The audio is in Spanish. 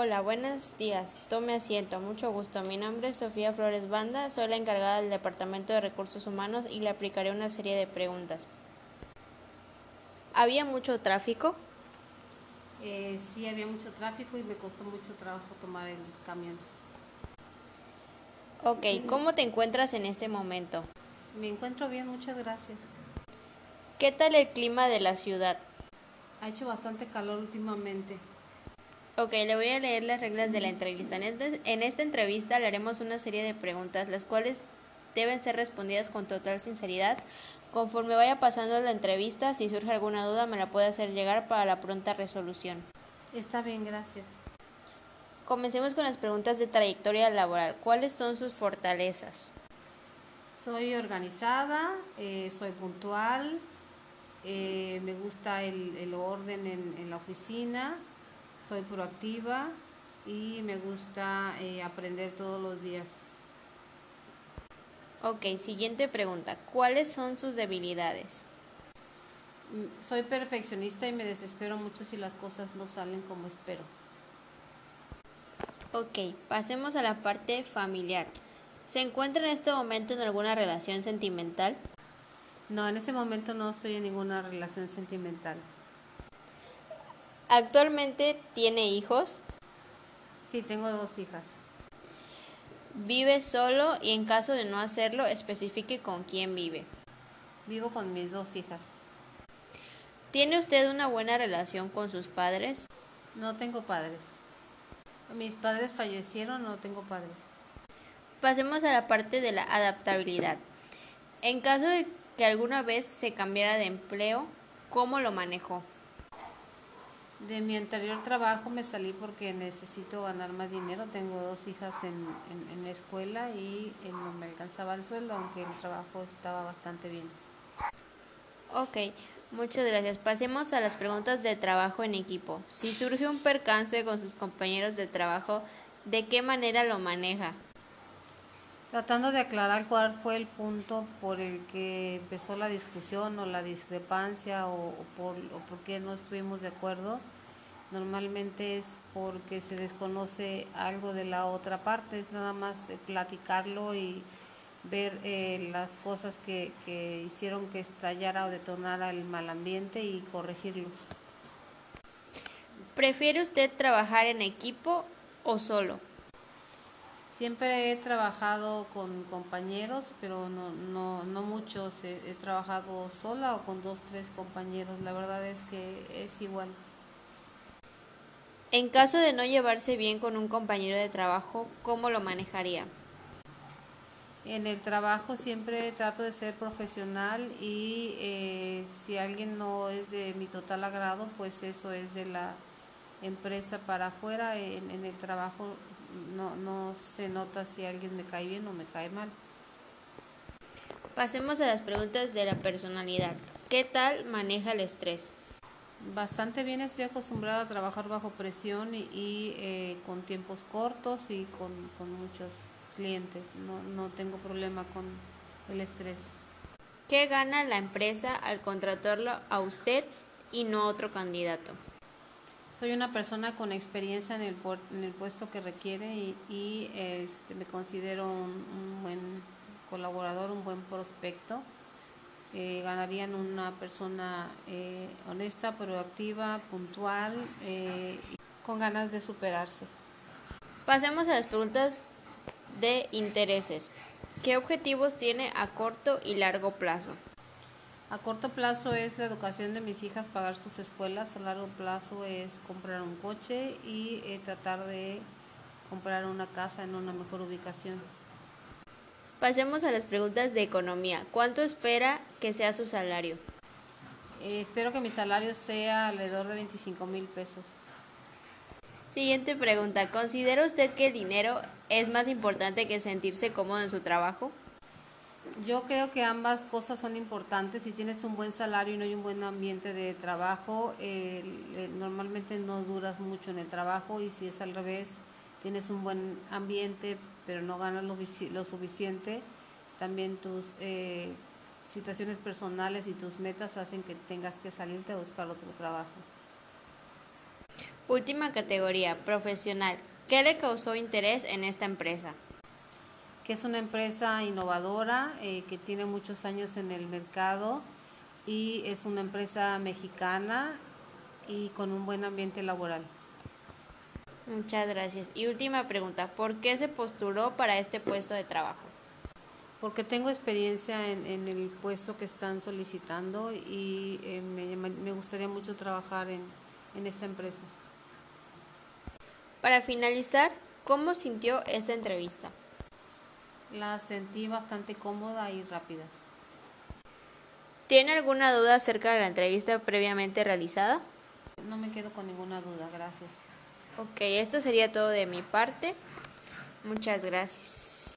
Hola, buenos días. Tome asiento. Mucho gusto. Mi nombre es Sofía Flores Banda. Soy la encargada del Departamento de Recursos Humanos y le aplicaré una serie de preguntas. ¿Había mucho tráfico? Eh, sí, había mucho tráfico y me costó mucho trabajo tomar el camión. Ok, ¿cómo te encuentras en este momento? Me encuentro bien, muchas gracias. ¿Qué tal el clima de la ciudad? Ha hecho bastante calor últimamente. Ok, le voy a leer las reglas de la entrevista. En, este- en esta entrevista le haremos una serie de preguntas, las cuales deben ser respondidas con total sinceridad. Conforme vaya pasando la entrevista, si surge alguna duda, me la puede hacer llegar para la pronta resolución. Está bien, gracias. Comencemos con las preguntas de trayectoria laboral. ¿Cuáles son sus fortalezas? Soy organizada, eh, soy puntual, eh, me gusta el, el orden en, en la oficina, soy proactiva y me gusta eh, aprender todos los días. Ok, siguiente pregunta. ¿Cuáles son sus debilidades? Mm, Soy perfeccionista y me desespero mucho si las cosas no salen como espero. Ok, pasemos a la parte familiar. ¿Se encuentra en este momento en alguna relación sentimental? No, en este momento no estoy en ninguna relación sentimental. ¿Actualmente tiene hijos? Sí, tengo dos hijas. ¿Vive solo y en caso de no hacerlo, especifique con quién vive? Vivo con mis dos hijas. ¿Tiene usted una buena relación con sus padres? No tengo padres. Mis padres fallecieron, no tengo padres. Pasemos a la parte de la adaptabilidad. En caso de que alguna vez se cambiara de empleo, ¿cómo lo manejó? De mi anterior trabajo me salí porque necesito ganar más dinero. Tengo dos hijas en, en, la escuela y eh, no me alcanzaba el sueldo, aunque el trabajo estaba bastante bien. Ok, muchas gracias. Pasemos a las preguntas de trabajo en equipo. Si surge un percance con sus compañeros de trabajo, ¿de qué manera lo maneja? Tratando de aclarar cuál fue el punto por el que empezó la discusión o la discrepancia o, por, por qué no estuvimos de acuerdo. Normalmente es porque se desconoce algo de la otra parte, es nada más eh, platicarlo y ver eh, las cosas que, que hicieron que estallara o detonara el mal ambiente y corregirlo. ¿Prefiere usted trabajar en equipo o solo? Siempre he trabajado con compañeros, pero no, no, no muchos. He, he trabajado sola o con dos, tres compañeros. La verdad es que es igual. En caso de no llevarse bien con un compañero de trabajo, ¿cómo lo manejaría? En el trabajo siempre trato de ser profesional y eh, si alguien no es de mi total agrado, pues eso es de la empresa para afuera. En, en el trabajo no, no se nota si alguien me cae bien o me cae mal. Pasemos a las preguntas de la personalidad. ¿Qué tal maneja el estrés? Bastante bien, estoy acostumbrada a trabajar bajo presión y, y eh, con tiempos cortos y con, con muchos clientes. No, no tengo problema con el estrés. ¿Qué gana la empresa al contratarlo a usted y no a otro candidato? Soy una persona con experiencia en el, en el puesto que requiere y, este, me considero un, buen colaborador, un buen prospecto. Eh, ganarían una persona eh, honesta, proactiva, puntual, eh, con ganas de superarse. Pasemos a las preguntas de intereses. ¿Qué objetivos tiene a corto y largo plazo? A corto plazo es la educación de mis hijas, pagar sus escuelas. A largo plazo es comprar un coche y eh, tratar de comprar una casa en una mejor ubicación. Pasemos a las preguntas de economía. ¿Cuánto espera que sea su salario? Eh, espero que mi salario sea alrededor de 25 mil pesos. Siguiente pregunta. ¿Considera usted que el dinero es más importante que sentirse cómodo en su trabajo? Yo creo que ambas cosas son importantes. Si tienes un buen salario y no hay un buen ambiente de trabajo, eh, normalmente no duras mucho en el trabajo y si es al revés, tienes un buen ambiente pero no ganas lo, lo suficiente, también tus eh, situaciones personales y tus metas hacen que tengas que salirte a buscar otro trabajo. Última categoría, profesional. ¿Qué le causó interés en esta empresa? Que es una empresa innovadora, eh, que tiene muchos años en el mercado y es una empresa mexicana y con un buen ambiente laboral. Muchas gracias. Y última pregunta, ¿por qué se postuló para este puesto de trabajo? Porque tengo experiencia en, en el puesto que están solicitando y eh, me, me, gustaría mucho trabajar en, en esta empresa. Para finalizar, ¿cómo sintió esta entrevista? La sentí bastante cómoda y rápida. ¿Tiene alguna duda acerca de la entrevista previamente realizada? No me quedo con ninguna duda, gracias. Ok, esto sería todo de mi parte. Muchas gracias.